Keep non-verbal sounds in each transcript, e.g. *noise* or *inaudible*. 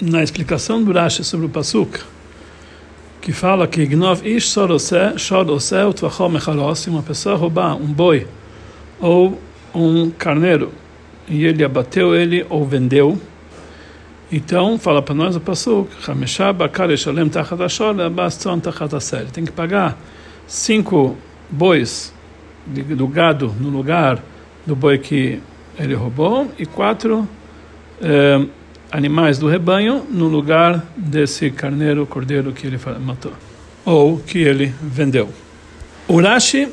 na explicação do Rashi sobre o Pasuk, que fala que Gnov ish utvachom mechalos, se uma pessoa roubar um boi ou um carneiro e ele abateu ele ou vendeu, então fala para nós o Pasuk, tem que pagar cinco bois do gado no lugar do boi que ele roubou e quatro eh, animais do rebanho no lugar desse carneiro, cordeiro que ele matou ou que ele vendeu. Urashi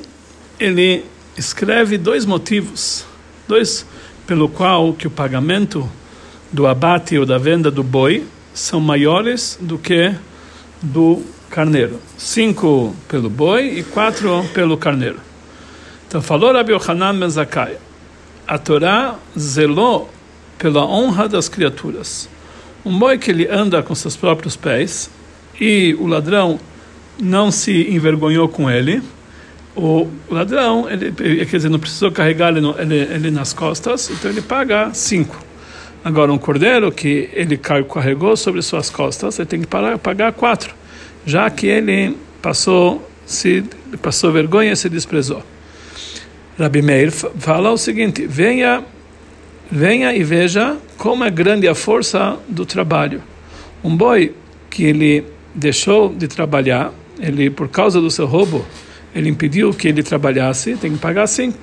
ele escreve dois motivos, dois pelo qual que o pagamento do abate ou da venda do boi são maiores do que do carneiro. Cinco pelo boi e quatro pelo carneiro. Então falou Rabi Yohanan Mezakai, a Torá zelou pela honra das criaturas. Um boi que ele anda com seus próprios pés e o ladrão não se envergonhou com ele, o ladrão, ele, quer dizer, não precisou carregar ele, ele, ele nas costas, então ele paga cinco. Agora, um cordeiro que ele carregou sobre suas costas, ele tem que pagar quatro, já que ele passou, se, passou vergonha e se desprezou. Rabi Meir fala o seguinte: venha, venha e veja como é grande a força do trabalho. Um boi que ele deixou de trabalhar, ele por causa do seu roubo, ele impediu que ele trabalhasse, tem que pagar cinco.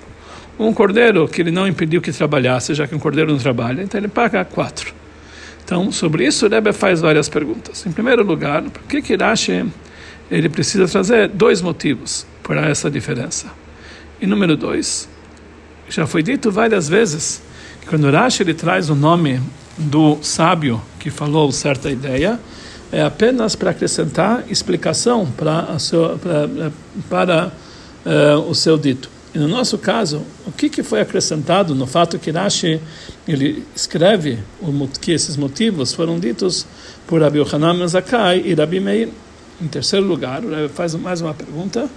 Um cordeiro que ele não impediu que trabalhasse, já que um cordeiro não trabalha, então ele paga quatro. Então, sobre isso, Rebbe faz várias perguntas. Em primeiro lugar, por que que ele precisa trazer dois motivos para essa diferença? E número dois, já foi dito várias vezes quando Rashi ele traz o nome do sábio que falou certa ideia, é apenas para acrescentar explicação para, seu, para, uh, o seu dito. E no nosso caso, o que, que foi acrescentado no fato que Rashi ele escreve o, que esses motivos foram ditos por Rabi Yohanan Zakai e Rabi Meir. Em terceiro lugar, faz mais uma pergunta.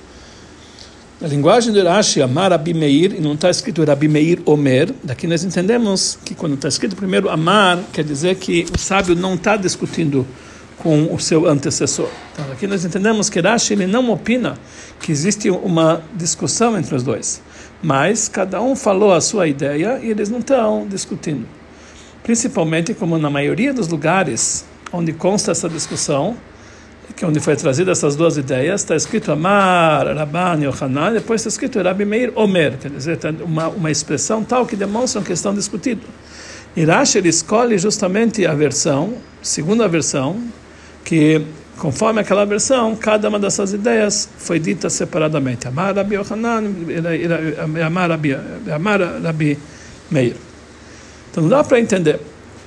Na linguagem do Rashi, Amar Rabi Meir, e não está escrito Rabi Meir Omer, daqui nós entendemos que quando está escrito primeiro Amar, quer dizer que o sábio não está discutindo com o seu antecessor. Então, aqui nós entendemos que Rashi ele não opina que existe uma discussão entre os dois, mas cada um falou a sua ideia e eles não estão discutindo. Principalmente como na maioria dos lugares onde consta essa discussão, que onde foi trazida essas duas ideias, está escrito Amar, Rabban, Yohanan, depois está escrito Rabi Meir, Omer, quer dizer, uma, uma expressão tal que demonstra que estão discutindo. E Rashi ele escolhe justamente a versão, segunda versão, que conforme aquela versão, cada uma dessas ideias foi dita separadamente. Amar Rabi Yohanan, Amar Rabi, Amar Rabi Meir. Então dá para entender.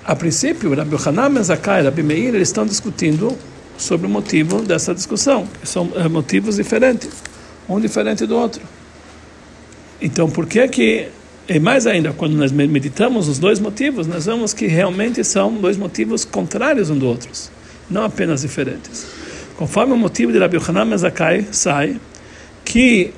A princípio, Rabi Yohanan, Mezakai e Rabi Meir eles estão discutindo sobre o motivo dessa discussão, são é, motivos diferentes, um diferente do outro. Então, por que que e mais ainda, quando nós meditamos os dois motivos, nós vemos que realmente são dois motivos contrários um do outros não apenas diferentes. Conforme o motivo de Rabbi Yohanan Mezakai sai, que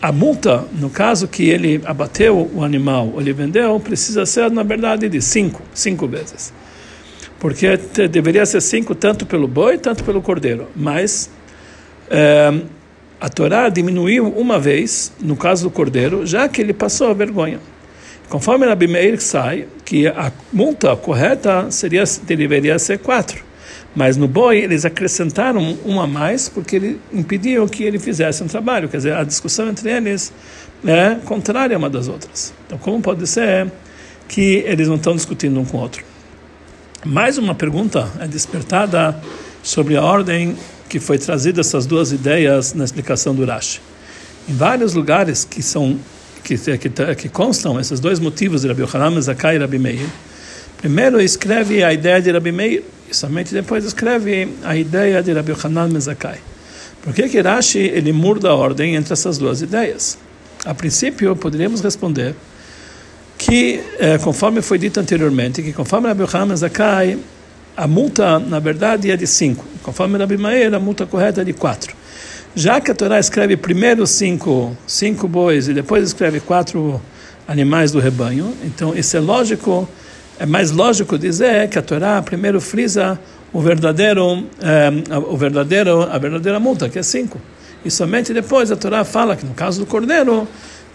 a multa, no caso que ele abateu o animal ou ele vendeu, precisa ser, na verdade, de cinco, cinco vezes. Porque deveria ser cinco tanto pelo boi, tanto pelo cordeiro. Mas é, a Torá diminuiu uma vez, no caso do cordeiro, já que ele passou a vergonha. Conforme Rabbi Meir sai, que a multa correta seria, deveria ser quatro. Mas no boi eles acrescentaram um a mais porque ele impediam que ele fizesse um trabalho. Quer dizer, a discussão entre eles é contrária uma das outras. Então, como pode ser que eles não estão discutindo um com o outro? Mais uma pergunta é despertada sobre a ordem que foi trazida essas duas ideias na explicação do Rashi. Em vários lugares que são que, que, que constam esses dois motivos de Rabi Yohanan Zakai e Rabi Meir, primeiro escreve a ideia de Rabi Meir e somente depois escreve a ideia de Rabbi Hanan Mezakai. Por que que Rashi ele muda a ordem entre essas duas ideias? A princípio, poderíamos responder que, eh, conforme foi dito anteriormente, que conforme Rabbi Hanan Mezakai, a multa, na verdade, é de cinco. Conforme Rabbi Meir, a multa correta é de quatro. Já que a Torá escreve primeiro cinco, cinco bois e depois escreve quatro animais do rebanho, então isso é lógico é mais lógico dizer que a Torá primeiro frisa o verdadeiro, é, o verdadeiro, a verdadeira multa, que é cinco. E somente depois a Torá fala que no caso do cordeiro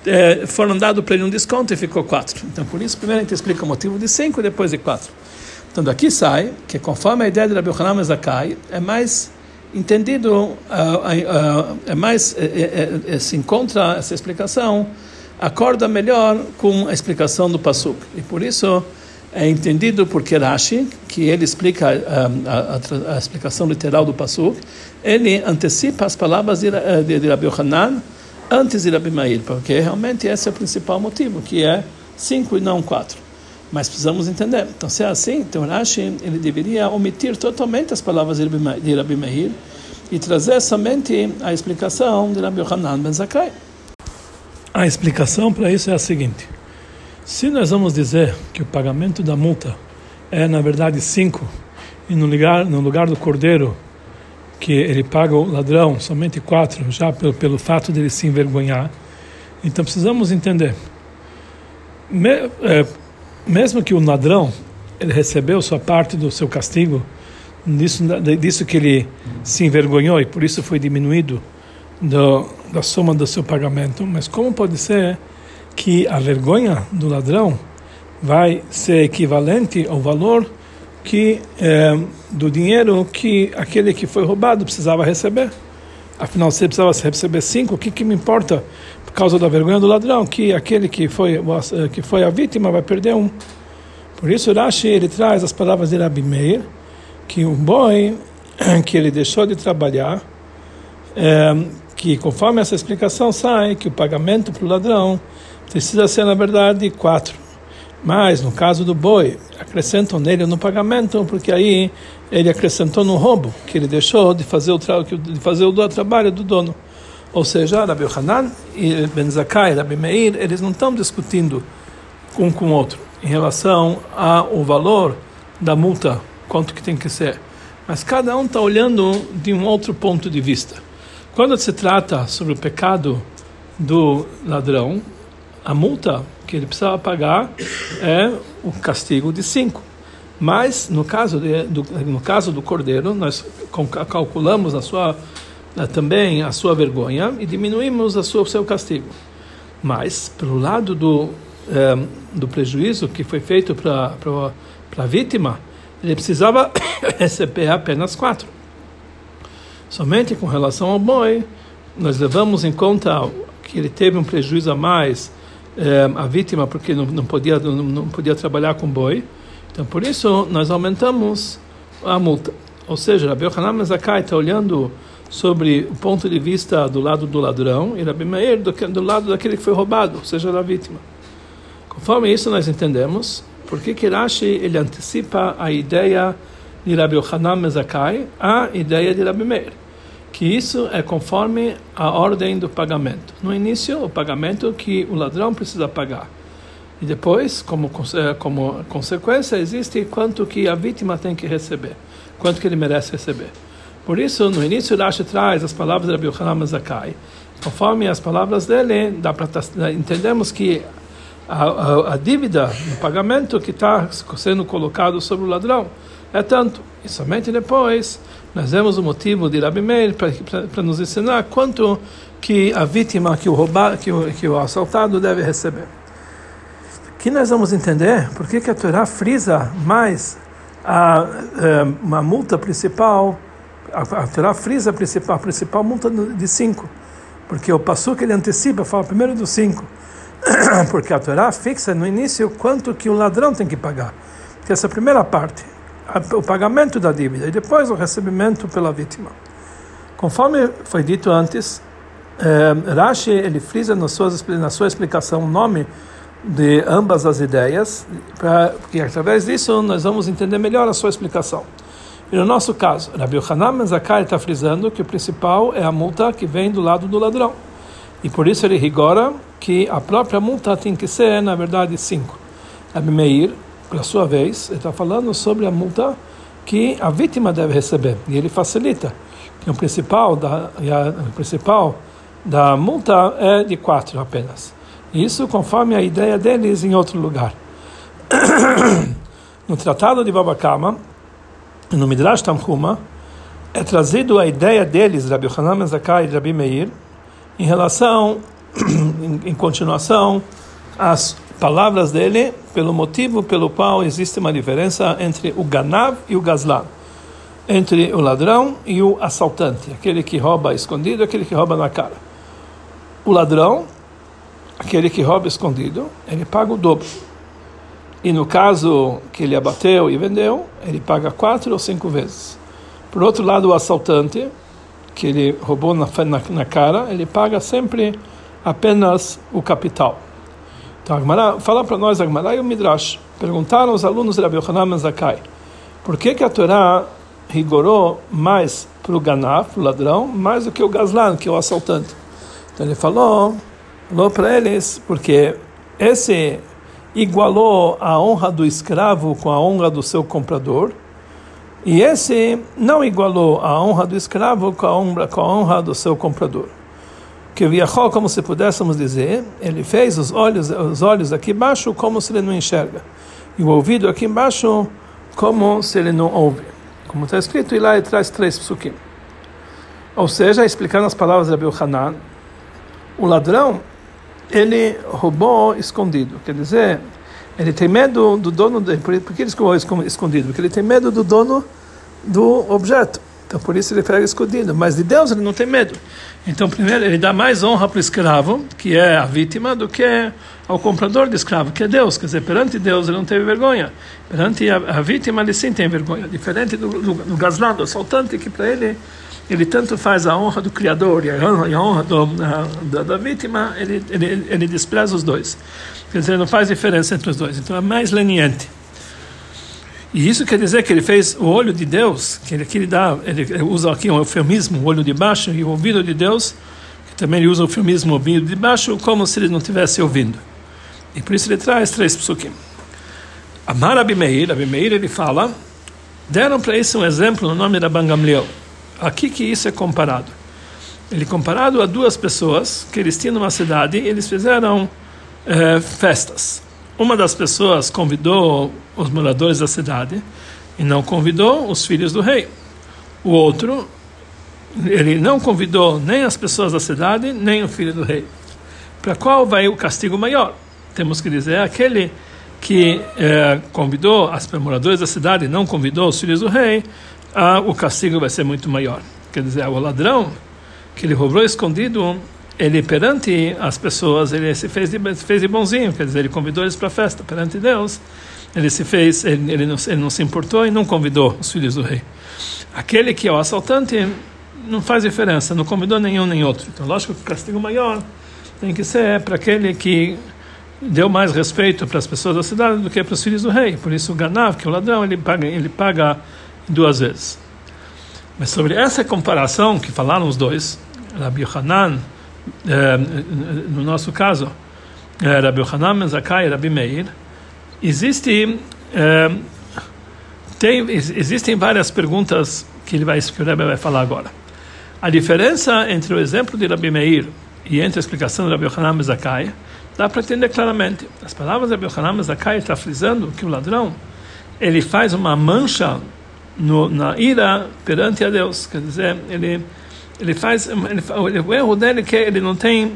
é, foram dados para ele um desconto e ficou quatro. Então por isso primeiro a gente explica o motivo de cinco e depois de quatro. Então daqui sai que conforme a ideia de Rabbi Yochanan Zakai é mais entendido, uh, uh, é mais é, é, se encontra essa explicação acorda melhor com a explicação do pasuk e por isso é entendido por Rashi que ele explica a, a, a, explicação literal do pasuk ele antecipa as palavras de, de, de Rabbi Yochanan antes de Rabbi Meir porque realmente esse é o principal motivo que é cinco e não quatro mas precisamos entender. Então, se é assim, então Rashi ele deveria omitir totalmente as palavras de Rabbi Meir e trazer somente a explicação de Rabbi Yohanan ben Zakkai. A explicação para isso é a seguinte: se nós vamos dizer que o pagamento da multa é na verdade cinco e no lugar no lugar do cordeiro que ele paga o ladrão somente quatro, já pelo, pelo fato de ele se envergonhar, então precisamos entender. Me, é, mesmo que o ladrão ele recebeu sua parte do seu castigo, disso, disso que ele se envergonhou e por isso foi diminuído do, da soma do seu pagamento, mas como pode ser que a vergonha do ladrão vai ser equivalente ao valor que é, do dinheiro que aquele que foi roubado precisava receber? Afinal, se ele precisava receber cinco, o que, que me importa por causa da vergonha do ladrão que aquele que foi que foi a vítima vai perder um? Por isso Rashi ele traz as palavras de Rabi Meir, que um boi *clears throat* que ele deixou de trabalhar, é, que conforme essa explicação sai que o pagamento para o ladrão precisa ser na verdade quatro. Mas no caso do boi, acrescentam nele no pagamento, porque aí ele acrescentou no roubo, que ele deixou de fazer o, de fazer o trabalho do dono. Ou seja, Rabi Hanan e Ben Zakai, Rabi Meir, eles não estão discutindo um com o outro em relação ao valor da multa, quanto que tem que ser. Mas cada um está olhando de um outro ponto de vista. Quando se trata sobre o pecado do ladrão, a multa que ele precisava pagar é o castigo de cinco. Mas no caso de, do, no caso do cordeiro, nós calculamos a sua também a sua vergonha e diminuímos a sua, o seu castigo. Mas pelo lado do é, do prejuízo que foi feito para a vítima, ele precisava *coughs* receber apenas quatro. Somente com relação ao boi, nós levamos em conta que ele teve um prejuízo a mais, é, a vítima, porque não, não, podia, não, não podia trabalhar com boi. Então, por isso, nós aumentamos a multa. Ou seja, Rabi Yohanan Zakai está olhando sobre o ponto de vista do lado do ladrão e Rabi Meir do, do lado daquele que foi roubado, ou seja, da vítima. Conforme isso nós entendemos por que Rashi ele antecipa a ideia de Rabbi Yochanan Mezakai à ideia de Rabbi Meir, que isso é conforme a ordem do pagamento. No início, o pagamento que o ladrão precisa pagar. E depois, como, como consequência, existe quanto que a vítima tem que receber, quanto que ele merece receber. Por isso, no início, Rashi traz as palavras de Rabbi Yochanan Mezakai. Conforme as palavras dele, dá para entendemos que a, a, a dívida no pagamento que está sendo colocado sobre o ladrão é tanto. E somente depois nós vemos o motivo de Rabi Meir para nos ensinar quanto que a vítima, que o, roubado, que o, que o assaltado deve receber. Que nós vamos entender por que, a Torá frisa mais a, a, eh, uma multa principal, a, a Torá frisa a principal, a principal multa de cinco. Porque o passo que ele antecipa fala primeiro dos cinco. *coughs* porque a Torá fixa no início quanto que o ladrão tem que pagar. Que essa primeira parte, o pagamento da dívida e depois o recebimento pela vítima. Conforme foi dito antes, eh, Rashi ele frisa na sua, na sua explicação o nome de ambas as ideias, pra, porque através disso nós vamos entender melhor a sua explicação. E no nosso caso, Rabbi Yohanan Zakai está frisando que o principal é a multa que vem do lado do ladrão. E por isso ele rigora que a própria multa tem que ser, na verdade, cinco. Rabi Meir, por sua vez, está falando sobre a multa que a vítima deve receber. E ele facilita. Que o principal da, o principal da multa é de quatro apenas. Isso conforme a ideia deles em outro lugar. *coughs* No Tratado de Babakama, no Midrash Tamhuma, é trazido a ideia deles, Rabbi Hanan Zakai e Rabbi Meir, em relação, *coughs* em, em continuação, às palavras dele, pelo motivo pelo qual existe uma diferença entre o Ganav e o Gazlan, entre o ladrão e o assaltante, aquele que rouba escondido, aquele que rouba na cara. O ladrão, aquele que rouba escondido, ele paga o dobro. E no caso que ele abateu e vendeu, ele paga quatro ou cinco vezes. Por outro lado, o assaltante, que ele roubou na, na, na cara, ele paga sempre apenas o capital. Então, Agmará, fala para nós, Agmará e o Midrash, perguntaram os alunos de Rabbi Yohanan Zakai, por que, que a Torá rigorou mais para o ganaf, o ladrão, mais do que o gazlan, que é o assaltante? Então ele falou, falou para eles, porque esse igualou a honra do escravo com a honra do seu comprador, e esse não igualou a honra do escravo com a honra, com a honra do seu comprador. Que viajou, como se pudéssemos dizer, ele fez os olhos, os olhos aqui embaixo como se ele não enxerga, e o ouvido aqui embaixo como se ele não ouve. Como está escrito, e lá ele traz três psukim. Ou seja, explicando as palavras de Abil Hanan, o ladrão ele roubou escondido. Quer dizer, ele tem medo do dono. De, por, que ele roubou escondido? Porque ele tem medo do dono do objeto. Então por isso ele pega escondido. Mas de Deus ele não tem medo. Então primeiro ele dá mais honra para o escravo, que é a vítima, do que ao comprador de escravo, que é Deus. Quer dizer, perante Deus ele não teve vergonha. Perante a, a vítima ele sim tem vergonha. Diferente do, do, do Gazlan, do assaltante, que para ele ele tanto faz a honra do Criador e a honra, e a honra do, da, da, vítima, ele, ele, ele despreza os dois. Quer dizer, não faz diferença entre os dois. Então é mais leniente. E isso quer dizer que ele fez o olho de Deus, que ele, ele dá, ele usa aqui um eufemismo, o olho de baixo, e o ouvido de Deus, que também ele usa o eufemismo, o ouvido de baixo, como se ele não estivesse ouvindo. E por isso ele traz três psukim. Amar Abimeir, Abimeir ele fala, deram para isso um exemplo no nome da Bangamliel aqui que isso é comparado. Ele é comparado a duas pessoas que eles tinham numa cidade eles fizeram é, festas. Uma das pessoas convidou os moradores da cidade e não convidou os filhos do rei. O outro, ele não convidou nem as pessoas da cidade, nem o filho do rei. Para qual vai o castigo maior? Temos que dizer aquele que é, convidou as moradores da cidade e não convidou os filhos do rei, ah, o castigo vai ser muito maior. Quer dizer, o ladrão que ele roubou escondido, ele perante as pessoas, ele se fez de, fez de bonzinho, quer dizer, ele convidou eles para a festa perante Deus. Ele se fez, ele, ele, não, ele não se importou e não convidou os filhos do rei. Aquele que é o assaltante não faz diferença, não convidou nenhum nem outro. Então, lógico que o castigo maior tem que ser para aquele que deu mais respeito para as pessoas da cidade do que para os filhos do rei. Por isso, o Ganav, que é o ladrão, ele paga, ele paga duas vezes. Mas sobre essa comparação que falaram os dois, Rabbi Hanan, eh, no nosso caso, eh, Rabbi Hanan Zakai e Rabbi Meir, existe, eh, tem, existem várias perguntas que, ele vai, que o Rebbe vai falar agora. A diferença entre o exemplo de Rabbi Meir e entre a explicação de Rabbi Hanan Zakai dá para entender claramente. As palavras de Rabbi Hanan Zakai está frisando que o ladrão ele faz uma mancha no, na ira perante a Deus. Quer dizer, ele, ele faz. Ele, o erro dele é que ele não tem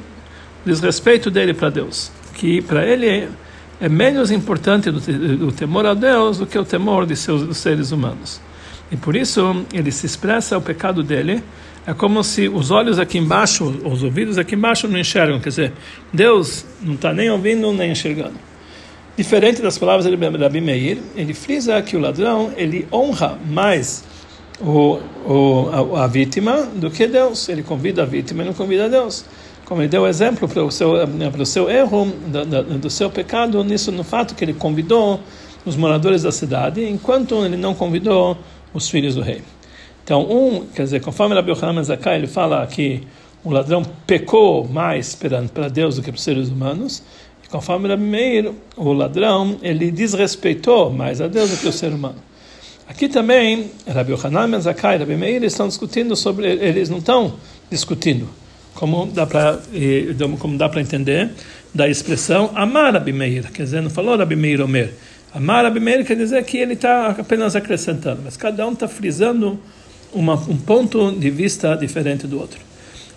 desrespeito dele para Deus. Que para ele é menos importante o temor a Deus do que o temor de seus dos seres humanos. E por isso ele se expressa o pecado dele. É como se os olhos aqui embaixo, os ouvidos aqui embaixo não enxergam. Quer dizer, Deus não está nem ouvindo nem enxergando. Diferente das palavras de Rabi Meir, ele frisa que o ladrão ele honra mais o, o, a, a, vítima do que Deus. Ele convida a vítima e não convida a Deus. Como ele deu exemplo para o seu, para o seu erro, do, do seu pecado, nisso no fato que ele convidou os moradores da cidade, enquanto ele não convidou os filhos do rei. Então, um, quer dizer, conforme Rabi Yohanan Zakai, ele fala que o ladrão pecou mais para Deus do que para os seres humanos, Conforme Rabi Meir, o ladrão, ele desrespeitou mais a Deus do que o ser humano. Aqui também, Rabi Yohanan e Zakai e Rabi Meir estão discutindo sobre, eles não estão discutindo, como dá para como dá para entender da expressão amar Rabi Meir, quer dizer, não falou Rabi Meir Omer, Amar Abimeir quer dizer que ele está apenas acrescentando, mas cada um está frisando uma, um ponto de vista diferente do outro.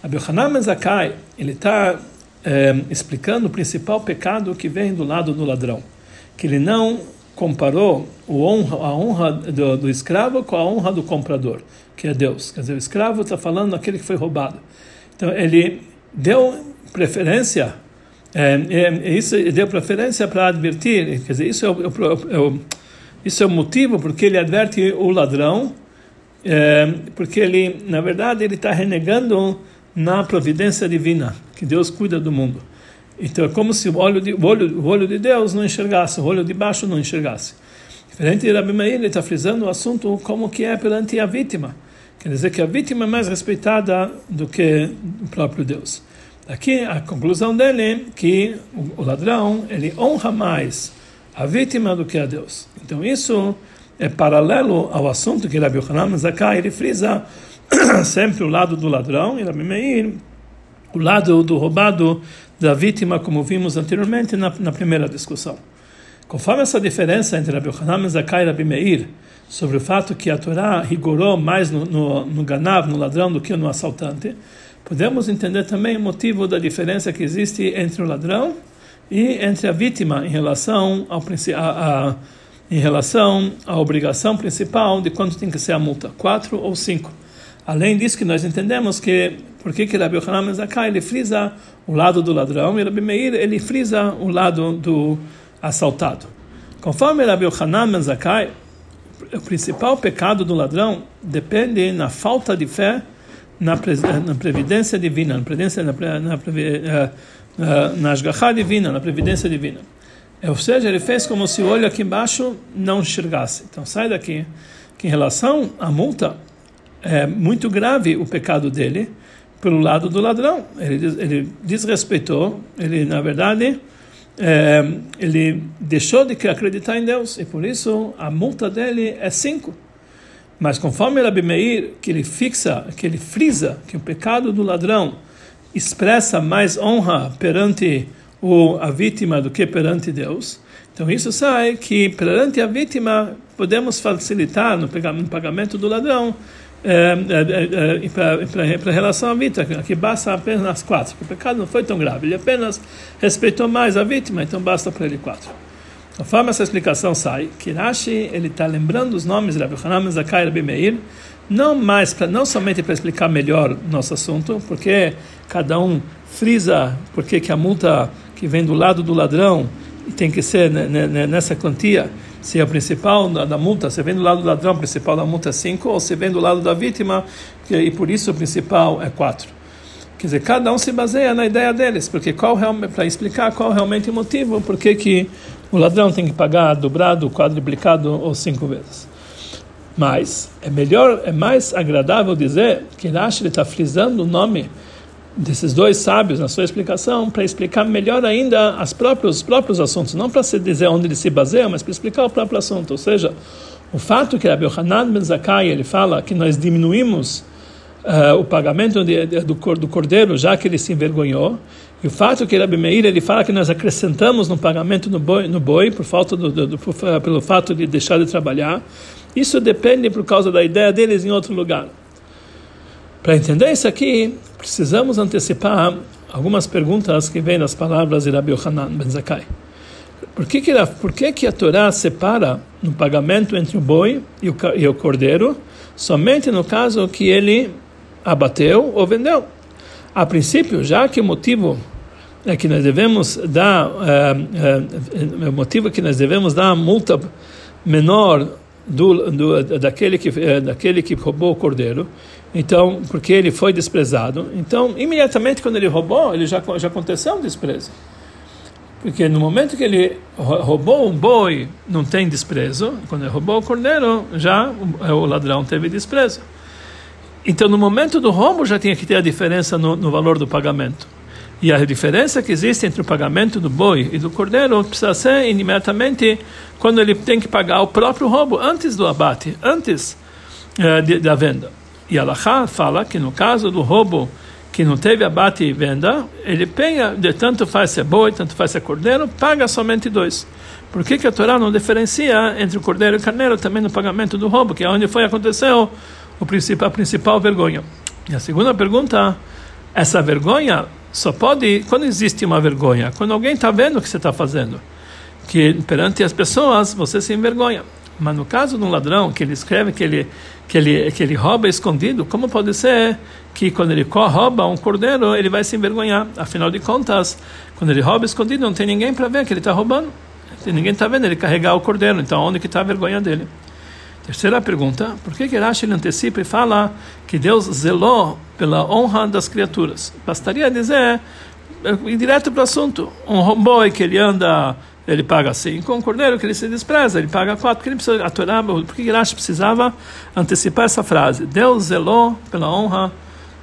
Abu Hanan Zakai, ele está é, explicando o principal pecado que vem do lado do ladrão, que ele não comparou honra, a honra do, do, escravo com a honra do comprador, que é Deus. Quer dizer, o escravo está falando daquele que foi roubado. Então ele deu preferência, é, é, isso deu preferência para advertir, quer dizer, isso é o, é o, isso é o motivo porque ele adverte o ladrão, é, porque ele, na verdade, ele está renegando na providência divina, que Deus cuida do mundo. Então é como se o olho de, o olho, o olho de Deus não enxergasse, o olho de baixo não enxergasse. Diferente de Rabi Meir, ele está frisando o assunto como que é perante a vítima. Quer dizer que a vítima é mais respeitada do que o próprio Deus. Aqui a conclusão dele é que o ladrão ele honra mais a vítima do que a Deus. Então isso é paralelo ao assunto que Rabi Yohanan Zakai ele frisa *coughs* sempre o lado do ladrão e Rabi Meir o lado do roubado da vítima, como vimos anteriormente na, na primeira discussão. Conforme essa diferença entre Rabbi Hanan Zakai e Rabbi Meir, sobre o fato que a Torá rigorou mais no, no, no ganav, no ladrão, do que no assaltante, podemos entender também o motivo da diferença que existe entre o ladrão e entre a vítima em relação ao a, a, em relação à obrigação principal de quanto tem que ser a multa, quatro ou cinco. Além disso, que nós entendemos que por que que Rabbi Yohanan Zakai ele frisa o lado do ladrão e Rabbi Meir ele frisa o lado do assaltado. Conforme Rabbi Yohanan Zakai, o principal pecado do ladrão depende na falta de fé na, na previdência divina, na previdência na, na, na, eh, na, divina, na previdência divina. Ou seja, ele fez como se o olho aqui embaixo não enxergasse. Então sai daqui que em relação à multa é muito grave o pecado dele pelo lado do ladrão. Ele, ele desrespeitou, ele, na verdade, é, ele deixou de acreditar em Deus e por isso a multa dele é cinco. Mas conforme Rabi Meir, que ele fixa, que ele frisa que o pecado do ladrão expressa mais honra perante o, a vítima do que perante Deus, então isso sai que perante a vítima podemos facilitar no pagamento do ladrão para relação à vítima, que basta apenas quatro, porque o pecado não foi tão grave, ele apenas respeitou mais a vítima, então basta para ele quatro. Conforme essa explicação sai, que Rashi ele está lembrando os nomes de Rabbi Hanan Zakai e Meir, não mais pra, não somente para explicar melhor nosso assunto, porque cada um frisa porque que a multa que vem do lado do ladrão tem que ser nessa quantia se é o principal da, da, multa, se vem do lado do ladrão, o principal da multa é 5, ou se vem do lado da vítima, que, e por isso o principal é 4. Quer dizer, cada um se baseia na ideia deles, porque qual para explicar qual realmente o motivo, por que o ladrão tem que pagar dobrado, quadruplicado ou cinco vezes. Mas é melhor, é mais agradável dizer que Rashi está frisando o nome desses dois sábios na sua explicação para explicar melhor ainda as próprios, os próprios assuntos, não para se dizer onde ele se baseia, mas para explicar o próprio assunto. Ou seja, o fato que Rabbi Hanan ben Zakai ele fala que nós diminuímos uh, o pagamento de, de, do, do cordeiro já que ele se envergonhou, e o fato que Rabbi Meir ele fala que nós acrescentamos no pagamento no boi, no boi por falta do, do, do, pelo fato de deixar de trabalhar, isso depende por causa da ideia deles em outro lugar. Para entender isso aqui, precisamos antecipar algumas perguntas que vêm das palavras de Rabbi Yohanan ben Zakai. Por que, que, por que, que a Torá separa no pagamento entre o boi e o, e o cordeiro somente no caso que ele abateu ou vendeu? A princípio, já que o motivo é que nós devemos dar, é, é, o motivo é que nós devemos dar a multa menor do, do, daquele, que, é, daquele que roubou o cordeiro, então, porque ele foi desprezado. Então, imediatamente quando ele roubou, ele já, já aconteceu um desprezo. Porque no momento que ele roubou um boi, não tem desprezo. Quando ele roubou o cordeiro, já o, o ladrão teve desprezo. Então, no momento do roubo, já tinha que ter a diferença no, no valor do pagamento. E a diferença que existe entre o pagamento do boi e do cordeiro precisa ser imediatamente quando ele tem que pagar o próprio roubo, antes do abate, antes uh, de, da venda. E Allah fala que no caso do roubo que não teve abate e venda, ele penha, de tanto faz ser boi, tanto faz ser cordeiro, paga somente dois. Por que, que a Torá não diferencia entre o cordeiro e o carneiro também no pagamento do roubo, que é onde foi aconteceu o principal, a principal vergonha? E a segunda pergunta, essa vergonha só pode quando existe uma vergonha, quando alguém está vendo o que você está fazendo, que perante as pessoas você se envergonha. Mas no caso de um ladrão que ele escreve que ele que ele que ele rouba escondido, como pode ser que quando ele rouba um cordeiro ele vai se envergonhar? Afinal de contas, quando ele rouba escondido não tem ninguém para ver que ele está roubando. Ninguém está vendo ele carregar o cordeiro. Então onde que está a vergonha dele? Terceira pergunta: por que que Rashi antecipa e fala que Deus zelou pela honra das criaturas? Bastaria dizer, ir direto para o assunto: um boi que ele anda ele paga cinco, um cordeiro que ele se despreza, ele paga quatro, porque ele precisa aturar, por que Rashi precisava antecipar essa frase? Deus zelou pela honra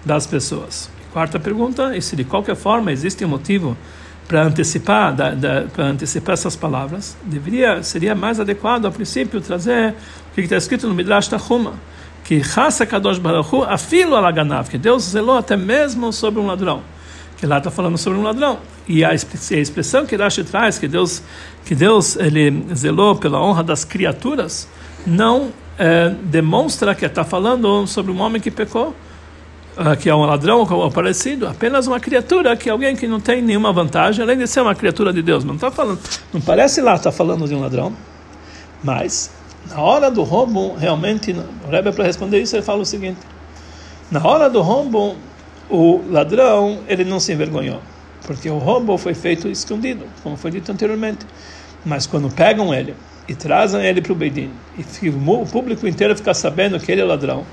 das pessoas. Quarta pergunta, e se de qualquer forma existe um motivo para antecipar, para antecipar essas palavras, deveria, seria mais adequado, a princípio, trazer o que está escrito no Midrash Tahuma, que Hasa Kadosh Baruch afilo alaganav, que Deus zelou até mesmo sobre um ladrão que lá está falando sobre um ladrão. E a expressão que Rashi traz, que Deus, que Deus ele zelou pela honra das criaturas, não é, demonstra que está falando sobre um homem que pecou, uh, que é um ladrão ou parecido, apenas uma criatura, que é alguém que não tem nenhuma vantagem, além de ser uma criatura de Deus. Não está falando, não parece lá está falando de um ladrão, mas na hora do roubo, realmente, o Rebbe para responder isso ele fala o seguinte: na hora do roubo o ladrão ele não se envergonhou, porque o roubo foi feito escondido, como foi dito anteriormente. Mas quando pegam ele e trazem ele para o Beidin, e o público inteiro fica sabendo que ele é ladrão,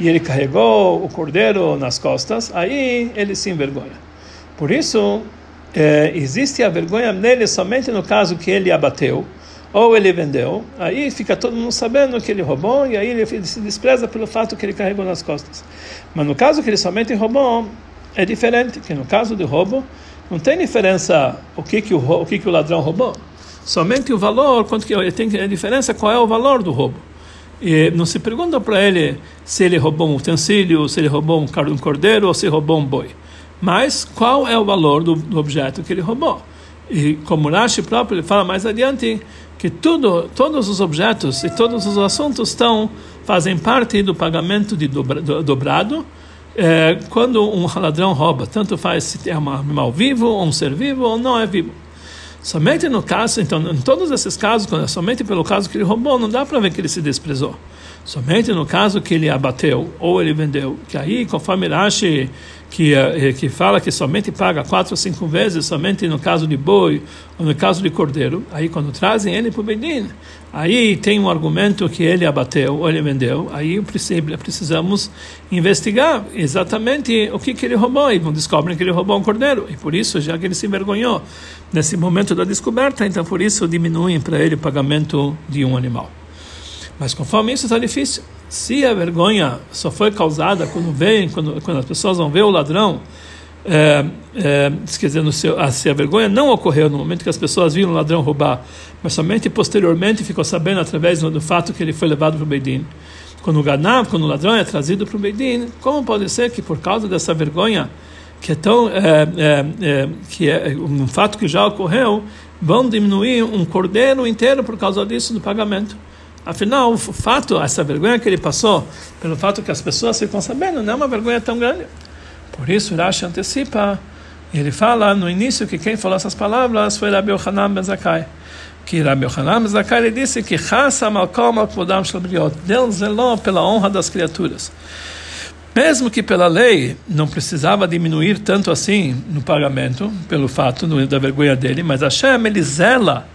e ele carregou o cordeiro nas costas, aí ele se envergonha. Por isso, é, existe a vergonha nele somente no caso que ele abateu, ou ele vendeu, aí fica todo mundo sabendo que ele roubou e aí ele se despreza pelo fato que ele carregou nas costas. Mas no caso que ele somente roubou, é diferente, que no caso de roubo não tem diferença o que que o, o que que o ladrão roubou, somente o valor, quanto que tem a diferença qual é o valor do roubo. E não se pergunta para ele se ele roubou um utensílio, se ele roubou um cordeiro ou se roubou um boi. Mas qual é o valor do, do objeto que ele roubou? E como Rashi próprio ele fala mais adiante que tudo, todos os objetos e todos os assuntos estão fazem parte do pagamento de dobra, do, dobrado. É, quando um ladrão rouba, tanto faz se é um animal vivo, ou um ser vivo ou não é vivo. Somente no caso, então, em todos esses casos, é somente pelo caso que ele roubou, não dá para ver que ele se desprezou. Somente no caso que ele abateu ou ele vendeu, que aí, conforme Rashi que, eh, que fala que somente paga quatro ou cinco vezes, somente no caso de boi ou no caso de cordeiro, aí quando trazem ele para o Bedin, aí tem um argumento que ele abateu ou ele vendeu, aí precisamos investigar exatamente o que, que ele roubou, e descobrem que ele roubou um cordeiro, e por isso, já que ele se envergonhou nesse momento da descoberta, então por isso diminuem para ele o pagamento de um animal. Mas conforme isso está difícil. Se a vergonha só foi causada quando vem, quando, quando as pessoas vão ver o ladrão, é, é, quer dizer, seu, ah, se a vergonha não ocorreu no momento que as pessoas viram o ladrão roubar, mas somente posteriormente ficou sabendo através do, do fato que ele foi levado para o Beidin. Quando o ganav, quando o ladrão é trazido para o Beidin, como pode ser que por causa dessa vergonha que é tão é, é, é que é um fato que já ocorreu, vão diminuir um cordeiro inteiro por causa disso do pagamento? Afinal, o fato, essa vergonha que ele passou, pelo fato que as pessoas ficam sabendo, não é uma vergonha tão grande. Por isso, Rashi antecipa, ele fala no início que quem falou essas palavras foi Rabi Yohanan Ben Zakkai. Que Rabi Yohanan Ben Zakkai ele disse que Deus zelou pela honra das criaturas. Mesmo que pela lei não precisava diminuir tanto assim no pagamento, pelo fato da vergonha dele, mas Hashem ele zela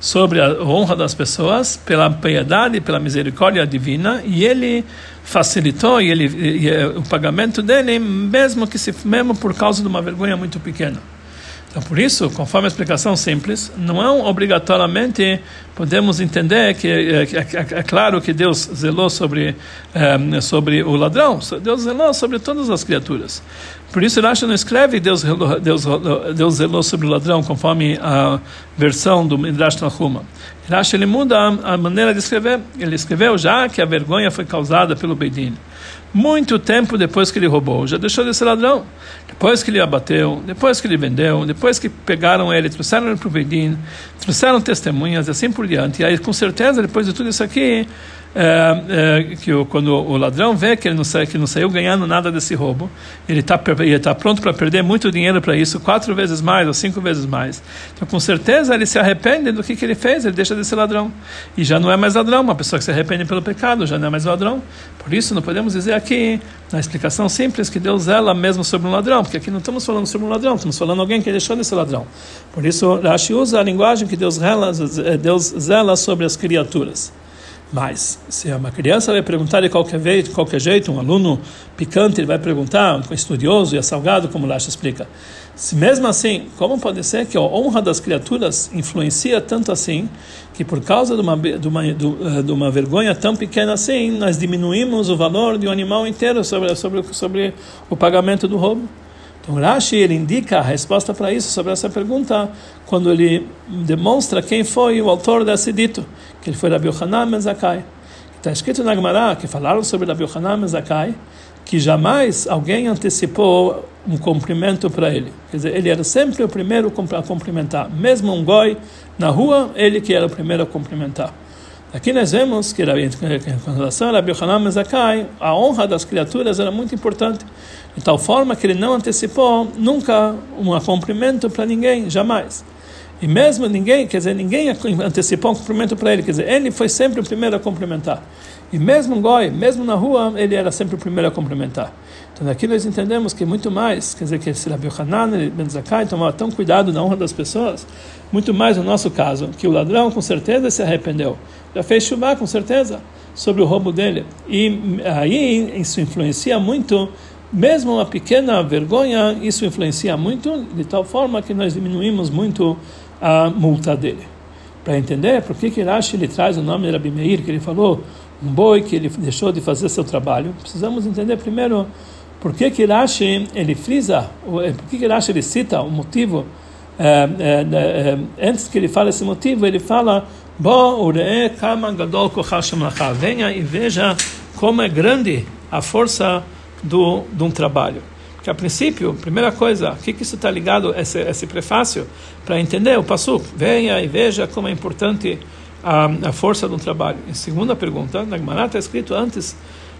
sobre a honra das pessoas pela piedade pela misericórdia divina e ele facilitou e ele e, e, o pagamento dele mesmo que se mesmo por causa de uma vergonha muito pequena. Então por isso conforme a explicação simples não é obrigatoriamente podemos entender que é, é, é, claro que Deus zelou sobre é, sobre o ladrão Deus zelou sobre todas as criaturas Por isso Rashi não escreve Deus, Deus, Deus zelou sobre o ladrão, conforme a versão do Midrash Tanhuma. Rashi ele muda a, maneira de escrever. Ele escreveu já que a vergonha foi causada pelo Beidin. Muito tempo depois que ele roubou, já deixou de ser ladrão. Depois que ele abateu, depois que ele vendeu, depois que pegaram ele, trouxeram ele para o Beidin, trouxeram testemunhas e assim por diante. E aí, com certeza, depois de tudo isso aqui, é, é, que o, quando o ladrão vê que ele não, que não saiu ganhando nada desse roubo, ele está ele tá pronto para perder muito dinheiro para isso, quatro vezes mais ou cinco vezes mais. Então, com certeza, ele se arrepende do que, que ele fez, ele deixa de ser ladrão. E já não é mais ladrão, uma pessoa que se arrepende pelo pecado já não é mais ladrão. Por isso, não podemos dizer aqui, na explicação simples, que Deus zela mesmo sobre um ladrão, porque aqui não estamos falando sobre um ladrão, estamos falando de alguém que deixou de ser ladrão. Por isso, Rashi usa a linguagem que Deus zela, Deus zela sobre as criaturas. Mas, se uma criança vai perguntar de qualquer, vez, de qualquer jeito, um aluno picante, ele vai perguntar, um estudioso e é salgado, como Lacha explica. Se mesmo assim, como pode ser que a honra das criaturas influencia tanto assim, que por causa de uma, de uma, eh, de uma vergonha tão pequena assim, nós diminuímos o valor de um animal inteiro sobre, sobre, sobre o pagamento do roubo? Então Rashi ele indica a resposta para isso, sobre essa pergunta, quando ele demonstra quem foi o autor desse dito, que ele foi Rabi Yohanan Mezakai. Está escrito na Gemara que falaram sobre Rabi Yohanan Mezakai, que jamais alguém antecipou um cumprimento para ele. Quer dizer, ele era sempre o primeiro a cumprimentar. Mesmo um goi na rua, ele que era o primeiro a cumprimentar. Aqui nós vemos que, com relação a Rabi Yohanan Mezakai, a honra das criaturas era muito importante, de tal forma que ele não antecipou nunca um cumprimento para ninguém, jamais. E mesmo ninguém, quer dizer, ninguém antecipou um cumprimento para ele, quer dizer, ele foi sempre o primeiro a cumprimentar. E mesmo um goi, mesmo na rua, ele era sempre o primeiro a cumprimentar. Então daqui nós entendemos que muito mais, quer dizer, que esse Hanan Ben Zakai tomava tão cuidado na honra das pessoas, muito mais no nosso caso, que o ladrão com certeza se arrependeu já fez chuva com certeza sobre o roubo dele. E aí isso influencia muito, mesmo uma pequena vergonha, isso influencia muito, de tal forma que nós diminuímos muito a multa dele. Para entender por que que Rashi ele traz o nome de Rabi Meir, que ele falou um boi que ele deixou de fazer seu trabalho, precisamos entender primeiro por que que Rashi ele frisa, por que que Rashi ele cita o motivo é, é, é, antes que ele fale esse motivo, ele fala Venha e veja como é grande a força do, de um trabalho. Porque a princípio, primeira coisa, o que, que isso está ligado, esse, esse prefácio, para entender o passo? Venha e veja como é importante a, a força do trabalho. E segunda pergunta, na Gemara está escrito antes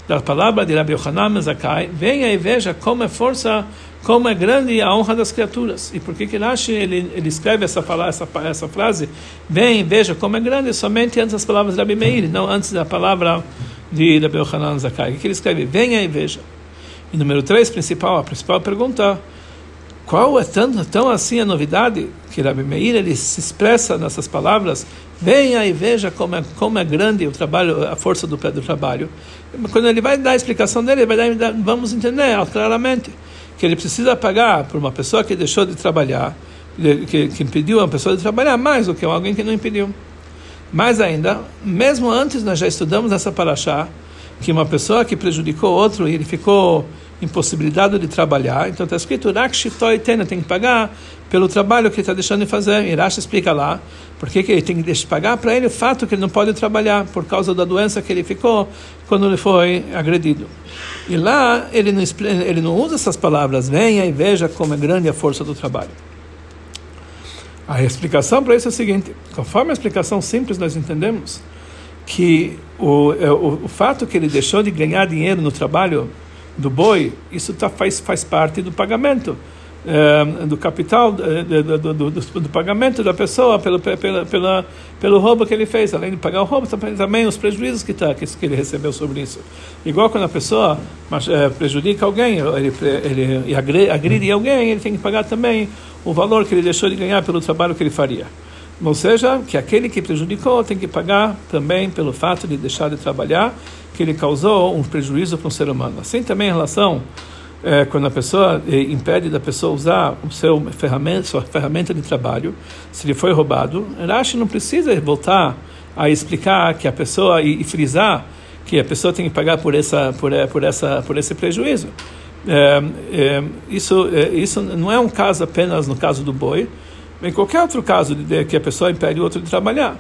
da palavra de Rabbi Yohanan Mezakai, venha e veja como é força como é grande a honra das criaturas. E por que que Rashi ele, ele escreve essa, essa, essa frase? Vem, veja como é grande, somente antes das palavras de Rabi Meir, não antes da palavra de Rabi Yohanan Zakai. O que ele escreve? Venha e veja. E número 3, principal, a principal pergunta, qual é tão, tão assim a novidade que Rabi Meir ele se expressa nessas palavras? Venha e veja como é, como é grande o trabalho, a força do pé do trabalho. Quando ele vai dar a explicação dele, ele vai dar, vamos entender claramente que ele precisa pagar por uma pessoa que deixou de trabalhar, que, que impediu uma pessoa de trabalhar mais do que alguém que não impediu. Mais ainda, mesmo antes nós já estudamos essa paraxá, que uma pessoa que prejudicou outro e ele ficou impossibilitado de trabalhar, então está escrito tem que pagar pelo trabalho que ele está deixando de fazer. E Rashi explica lá por que ele tem que pagar para ele o fato que ele não pode trabalhar por causa da doença que ele ficou quando ele foi agredido. E lá ele não, ele não usa essas palavras, venha e veja como é grande a força do trabalho. A explicação para isso é a seguinte: conforme a explicação simples, nós entendemos que o, é, o, o fato que ele deixou de ganhar dinheiro no trabalho do boi, isso tá, faz, faz parte do pagamento. É, do capital do, do, do, do, pagamento da pessoa pelo, pela, pela, pelo roubo que ele fez. Além de pagar o roubo, também os prejuízos que, tá, que, que ele recebeu sobre isso. Igual quando a pessoa é, prejudica alguém, ele, ele agride alguém, ele tem que pagar também o valor que ele deixou de ganhar pelo trabalho que ele faria. Ou seja, que aquele que prejudicou tem que pagar também pelo fato de deixar de trabalhar, que ele causou um prejuízo para um ser humano. Assim também em relação é, quando a pessoa é, impede da pessoa usar o seu ferramenta, sua ferramenta de trabalho, se ele foi roubado, Rashi não precisa voltar a explicar que a pessoa e, e, frisar que a pessoa tem que pagar por essa por, é, por essa por esse prejuízo. É, é, isso, é, isso não é um caso apenas no caso do boi, em qualquer outro caso de que a pessoa impede o outro de trabalhar.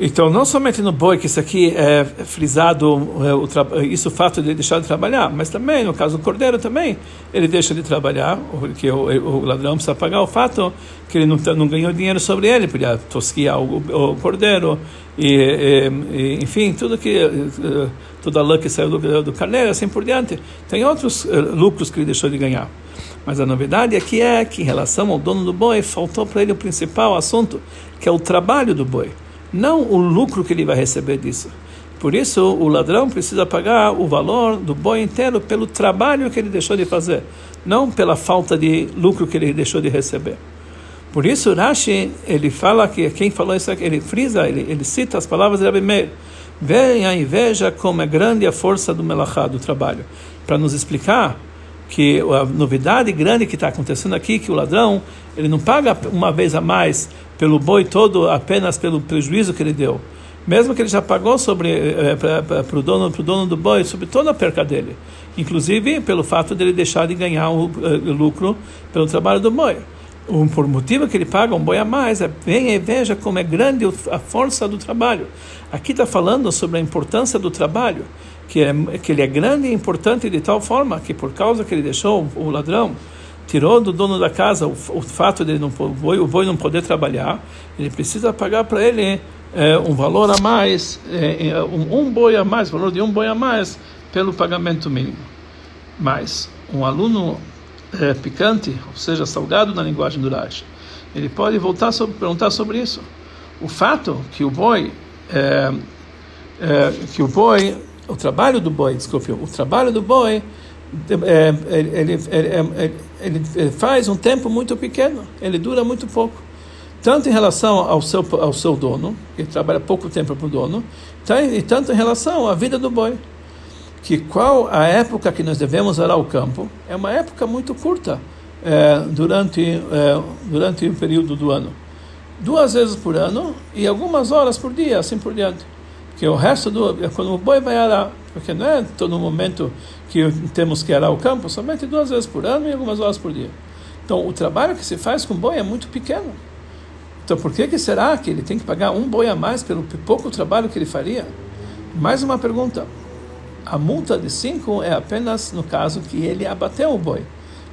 Então, não somente no boi que isso aqui é frisado, é, o isso o fato de deixar de trabalhar, mas também no caso do cordeiro também, ele deixa de trabalhar, porque o, o ladrão precisa pagar o fato que ele não, não ganhou dinheiro sobre ele, podia tosquiar o, o cordeiro, e, e, e, enfim, tudo que, eh, toda a lã que saiu do, do carneiro, assim por diante. Tem outros lucros que ele deixou de ganhar. Mas a novidade aqui é que, em relação ao dono do boi, faltou para ele o principal assunto, que é o trabalho do boi não o lucro que ele vai receber disso. Por isso, o ladrão precisa pagar o valor do boi inteiro pelo trabalho que ele deixou de fazer, não pela falta de lucro que ele deixou de receber. Por isso, Rashi, ele fala que quem falou isso ele frisa, ele, ele cita as palavras de Rabbi Meir. Venha e veja como é grande a força do melachá, do trabalho. Para nos explicar que a novidade grande que está acontecendo aqui, que o ladrão, ele não paga uma vez a mais pelo boi todo apenas pelo prejuízo que ele deu. Mesmo que ele já pagou sobre eh, para o dono, pro dono do boi sobre toda a perca dele, inclusive pelo fato dele deixar de ganhar o, o lucro pelo trabalho do boi. Um, por motivo que ele paga um boi a mais, é, venha e veja como é grande a força do trabalho. Aqui está falando sobre a importância do trabalho, que, é, que ele é grande e importante de tal forma que por causa que ele deixou o ladrão tirou do dono da casa o, o fato de não, o, boi, o boi não poder trabalhar, ele precisa pagar para ele é, um valor a mais, é, um, um, boi a mais, valor de um boi a mais, pelo pagamento mínimo. Mas um aluno é, picante, ou seja, salgado na linguagem do Rashi, ele pode voltar sobre, perguntar sobre isso. O fato que o boi, que o boi, o trabalho do boi, desculpe, o trabalho do boi é, ele, ele, ele, faz um tempo muito pequeno, ele dura muito pouco. Tanto em relação ao seu, ao seu dono, que trabalha pouco tempo para o dono, e tanto em relação à vida do boi. Que qual a época que nós devemos arar o campo? É uma época muito curta é, durante, é, durante o período do ano. Duas vezes por ano e algumas horas por dia, assim por diante. Que o resto do. Quando o boi vai arar, porque não é todo momento que temos que arar o campo somente duas vezes por ano e algumas horas por dia. Então, o trabalho que se faz com boi é muito pequeno. Então, por que, que será que ele tem que pagar um boi a mais pelo pouco trabalho que ele faria? Mais uma pergunta. A multa de cinco é apenas no caso que ele abateu o boi,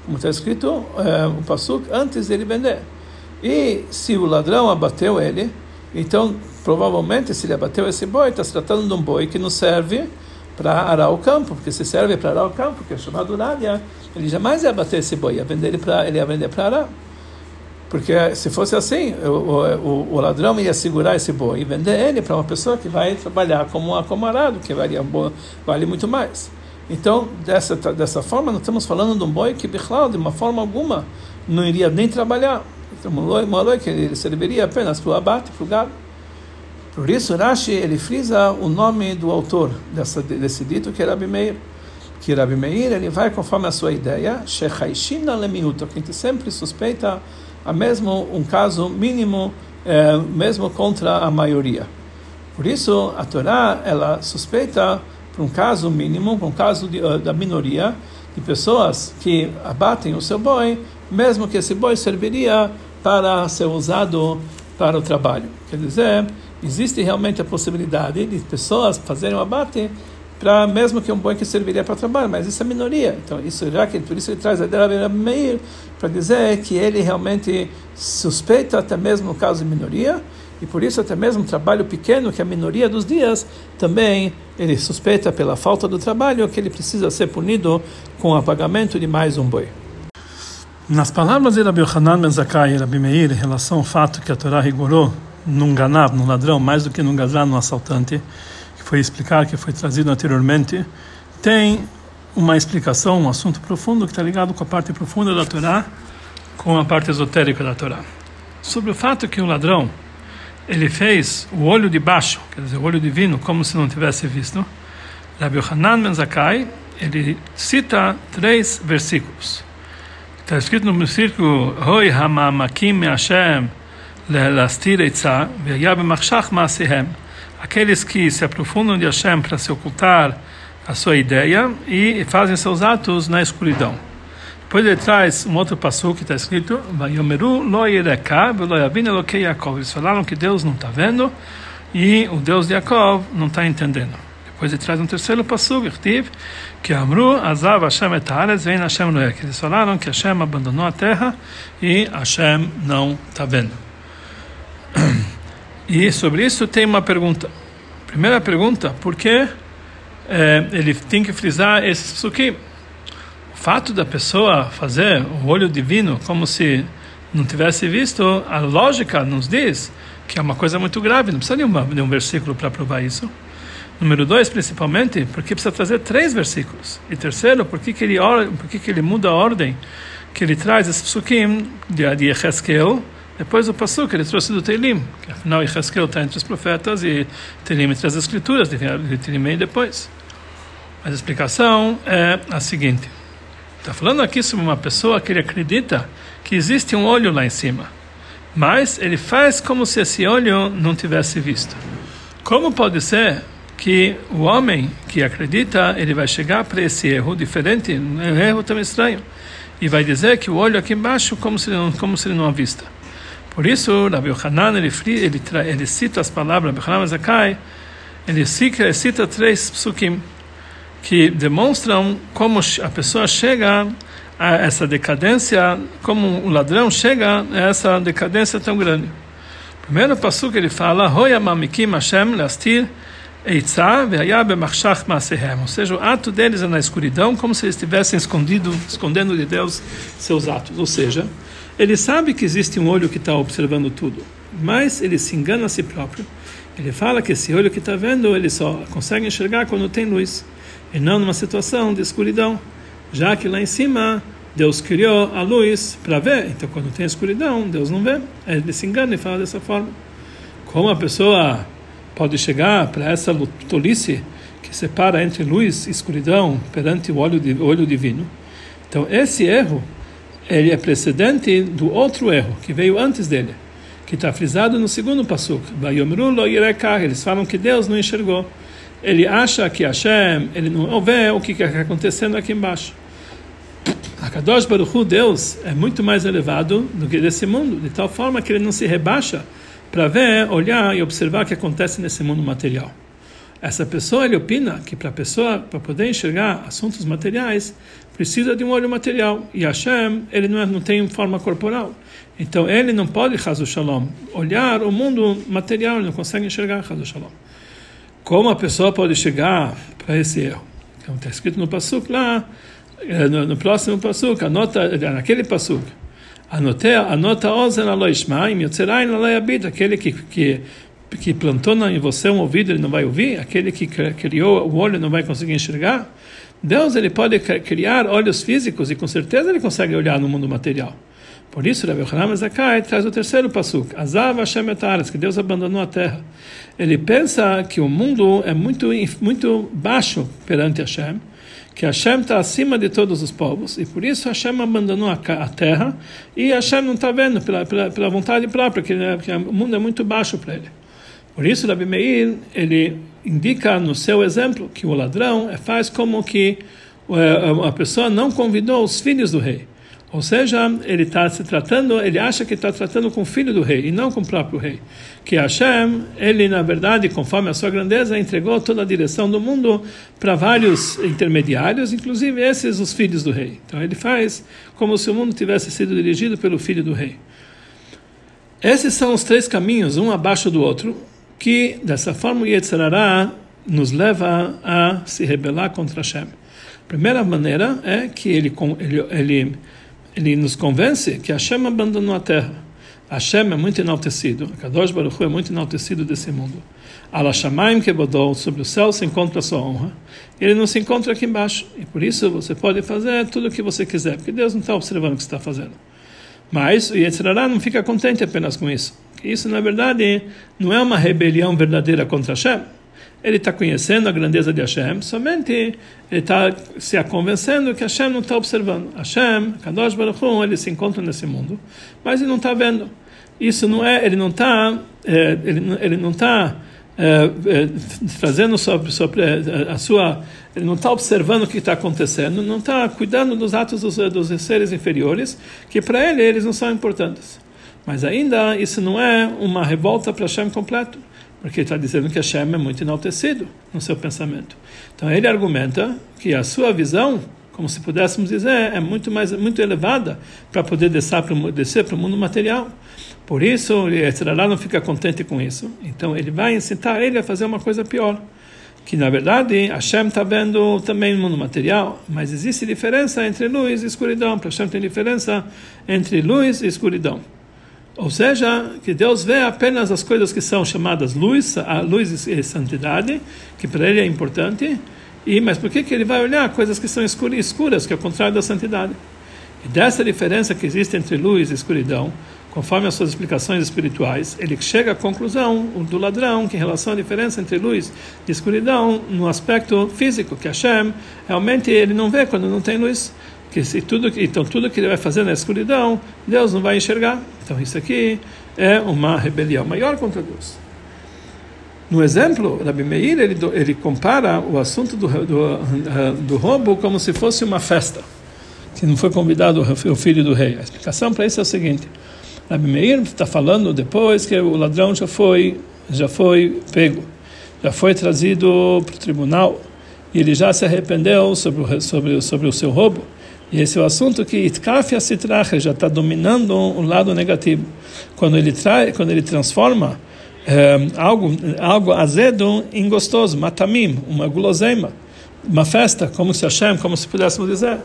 como está escrito é, o passuk antes dele vender. E se o ladrão abateu ele, então provavelmente se ele abateu esse boi, está se tratando de um boi que não serve para arar o campo, porque se serve para arar o campo, que é chamado nádia, ele jamais ia bater esse boi, ia vender ele para ele ia vender para arar. Porque se fosse assim, o, o, o, ladrão ia segurar esse boi e vender ele para uma pessoa que vai trabalhar como, como arado, que vale, vale muito mais. Então, dessa, dessa forma, nós estamos falando de um boi que, de uma forma alguma, não iria nem trabalhar. Então, um boi que ele serviria apenas para o abate, para o gado. Por isso, Rashi ele frisa o nome do autor dessa, desse dito, que é Rabi Meir. Que Rabi Meir ele vai conforme a sua ideia, Shechaishina lemiuto, que a gente sempre suspeita a mesmo um caso mínimo, é, mesmo contra a maioria. Por isso, a Torá ela suspeita para um caso mínimo, para um caso de, da minoria, de pessoas que abatem o seu boi, mesmo que esse boi serviria para ser usado para o trabalho. Quer dizer, existe realmente a possibilidade de pessoas fazerem o abate para mesmo que um boi que serviria para trabalho, mas isso é minoria. Então, isso já que por isso ele traz a ideia Meir para dizer que ele realmente suspeita até mesmo no caso de minoria e por isso até mesmo trabalho pequeno que é a minoria dos dias também ele suspeita pela falta do trabalho que ele precisa ser punido com o pagamento de mais um boi. Nas palavras de Rabi Yohanan Ben Zakkai e Rabi Meir em relação ao fato que a Torá rigorou num ganab, num ladrão, mais do que num gazlan, num assaltante, que foi explicar, que foi trazido anteriormente, tem uma explicação, um assunto profundo que está ligado com a parte profunda da Torá, com a parte esotérica da Torá. Sobre o fato que o ladrão ele fez o olho de baixo, quer dizer, o olho divino, como se não tivesse visto. Rabbi Hanan Ben Zakkai, ele cita três versículos. Está escrito no versículo Hoi Hamamakim Hashem להסתיר עצה, והיה במחשך מעשיהם. Aqueles que se aprofundam de Hashem para se ocultar a sua ideia e fazem seus atos na escuridão. Depois ele traz um outro passo que está escrito: Eles falaram que Deus não está vendo e o Deus de Jacob não está entendendo. Depois ele traz um terceiro passo que Amru Azav Hashem et vem Hashem Noé. Que eles falaram que Hashem abandonou a terra e Hashem não está vendo. E sobre isso tem uma pergunta. Primeira pergunta, por que é, ele tem que frisar esses psukim. O fato da pessoa fazer o olho divino como se não tivesse visto, a lógica nos diz que é uma coisa muito grave, não precisa de, uma, de um versículo para provar isso. Número dois, principalmente, porque precisa trazer três versículos. E terceiro, por que, ele, que, ele muda a ordem que ele traz esse psukim de, de depois o Passuk ele trouxe do Teilim, que afinal Ezequiel está entre os profetas e Teilim entre as escrituras, Teilim depois. Mas a explicação é a seguinte: está falando aqui sobre uma pessoa que ele acredita que existe um olho lá em cima, mas ele faz como se esse olho não tivesse visto. Como pode ser que o homem que acredita ele vai chegar para esse erro diferente, um erro tão estranho, e vai dizer que o olho aqui embaixo como se não, como se ele não avista. Por isso, Rabbi Yohanan ele, ele, ele cita as palavras, Rabbi Yohanan Zakai, ele cita, cita três psukim que demonstram como a pessoa chega a essa decadência, como o ladrão chega a essa decadência tão grande. Primeiro passo que ele fala, mamikim Hashem lastir ou seja, o ato deles é na escuridão, como se eles estivessem escondido, escondendo de Deus seus atos. Ou seja, ele sabe que existe um olho que está observando tudo, mas ele se engana a si próprio. Ele fala que esse olho que está vendo, ele só consegue enxergar quando tem luz e não numa situação de escuridão, já que lá em cima Deus criou a luz para ver, então quando tem escuridão, Deus não vê. Ele se engana e fala dessa forma. Como a pessoa pode chegar para essa tolice que separa entre luz e escuridão perante o olho, olho divino? Então esse erro ele é precedente do outro erro que veio antes dele, que está frisado no segundo pasuk. Eles falam que Deus não enxergou ele acha que Hashem, ele não vê o que está acontecendo aqui embaixo. A Kadosh Baruch Hu, Deus, é muito mais elevado do que desse mundo, de tal forma que ele não se rebaixa para ver, olhar e observar o que acontece nesse mundo material. Essa pessoa, ele opina que para a pessoa, para poder enxergar assuntos materiais, precisa de um olho material. E Hashem, ele não, é, não tem forma corporal. Então, ele não pode, Hazu Shalom, olhar o mundo material, ele não consegue enxergar Hazu Shalom. Como a pessoa pode chegar para esse erro? Então está escrito no Passuk lá, eh, no, no próximo Passuk, anota, naquele Passuk, anota, anota ozen aloishmaim, yotzerain alayabit, aquele que, que que plantou em você um ouvido ele não vai ouvir, aquele que criou o olho não vai conseguir enxergar. Deus ele pode criar olhos físicos e com certeza ele consegue olhar no mundo material. Por isso, Rabbi Yohanan Zakai traz o terceiro pasuk, Azav Hashem que Deus abandonou a terra. Ele pensa que o mundo é muito muito baixo perante Hashem, que Hashem está acima de todos os povos, e por isso Hashem abandonou a, terra, e Hashem não está vendo pela, pela, pela, vontade própria, que, que, o mundo é muito baixo para ele. Por isso, Rabbi Meir, ele indica no seu exemplo que o ladrão faz como que eh, a pessoa não convidou os filhos do rei. Ou seja, ele está se tratando, ele acha que está tratando com o filho do rei e não com o próprio rei. Que Hashem, ele na verdade, conforme a sua grandeza, entregou toda a direção do mundo para vários intermediários, inclusive esses os filhos do rei. Então ele faz como se o mundo tivesse sido dirigido pelo filho do rei. Esses são os três caminhos, um abaixo do outro, que dessa forma o Yetzirará nos leva a se rebelar contra Hashem. A primeira maneira é que ele, ele, ele ele nos convence que Hashem abandonou a terra. Hashem é muito enaltecido, Kadosh Baruch é muito enaltecido desse mundo. Ala Shamaim Kebodol, sobre o céu se encontra a sua honra. Ele não se encontra aqui embaixo. E por isso você pode fazer tudo o que você quiser, porque Deus não está observando o que você está fazendo. Mas o Yetzirará não fica contente apenas com isso. Isso, na verdade, não é uma rebelião verdadeira contra Hashem ele está conhecendo a grandeza de Hashem, somente ele está se convencendo que Hashem não está observando. Hashem, Kadosh Baruch Hu, ele se encontra nesse mundo, mas ele não está vendo. Isso não é, ele não está, ele, ele não está é, é, trazendo sobre a sua. Ele não está observando o que está acontecendo, não está cuidando dos atos dos, dos seres inferiores, que para ele eles não são importantes. Mas ainda isso não é uma revolta para Hashem completo, porque está dizendo que Hashem é muito enaltecido no seu pensamento. Então ele argumenta que a sua visão como se pudéssemos dizer, é muito mais muito elevada para poder descer para o mundo material. Por isso, Yetzirah não fica contente com isso. Então, ele vai incitar ele a fazer uma coisa pior. Que, na verdade, Hashem está vendo também o mundo material, mas existe diferença entre luz e escuridão. Para Hashem tem diferença entre luz e escuridão. Ou seja, que Deus vê apenas as coisas que são chamadas luz, a luz e santidade, que para ele é importante, e, mas por que, que ele vai olhar coisas que são escuras, que é o contrário da santidade? E dessa diferença que existe entre luz e escuridão, conforme as suas explicações espirituais, ele chega à conclusão do ladrão que em relação à diferença entre luz e escuridão no aspecto físico, que Hashem realmente ele não vê quando não tem luz, que se tudo então tudo que ele vai fazer na escuridão, Deus não vai enxergar. Então isso aqui é uma rebelião maior contra Deus. No exemplo, Rabi Meir ele, ele compara o assunto do, do, do roubo como se fosse uma festa, que não foi convidado o filho do rei. A explicação para isso é o seguinte: Rabi Meir está falando depois que o ladrão já foi já foi pego, já foi trazido para o tribunal e ele já se arrependeu sobre o, sobre, sobre o seu roubo. E esse é o assunto que Itkaf Sitrache já está dominando o lado negativo. Quando ele, traz, quando ele transforma é, algo, algo azedo em gostoso, matamim, uma guloseima, uma festa, como se Hashem, como se pudéssemos dizer,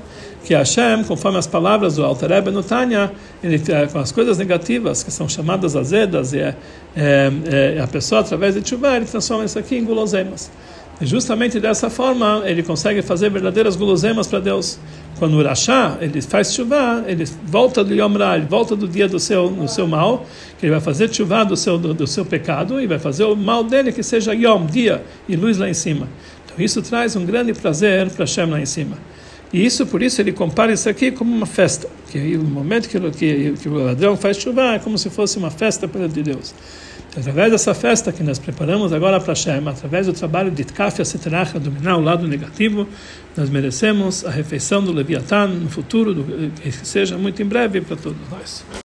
que Hashem, conforme as palavras do Alter Rebbe no Tanya, ele, é, com as coisas negativas, que são chamadas azedas, e é, é, é a pessoa, através de chuva, ele transforma isso aqui em guloseimas. E justamente dessa forma, ele consegue fazer verdadeiras guloseimas para Deus. Quando o Rashá, ele faz chuva, ele volta do Yom Ra, ele volta do dia do seu, do seu mal, que ele vai fazer chuva do seu, do, do, seu pecado e vai fazer o mal dele que seja Yom, dia, e luz lá em cima. Então isso traz um grande prazer para Hashem lá em cima. E isso, por isso, ele compara isso aqui como uma festa. Que o momento que, que, que o ladrão faz chuva é como se fosse uma festa para de Deus. Através dessa festa que nós preparamos agora para Hashem, através do trabalho de Tkafia Seterach, dominar o lado negativo, nós merecemos a refeição do Leviatã no futuro, do, que seja muito em breve para todos nós.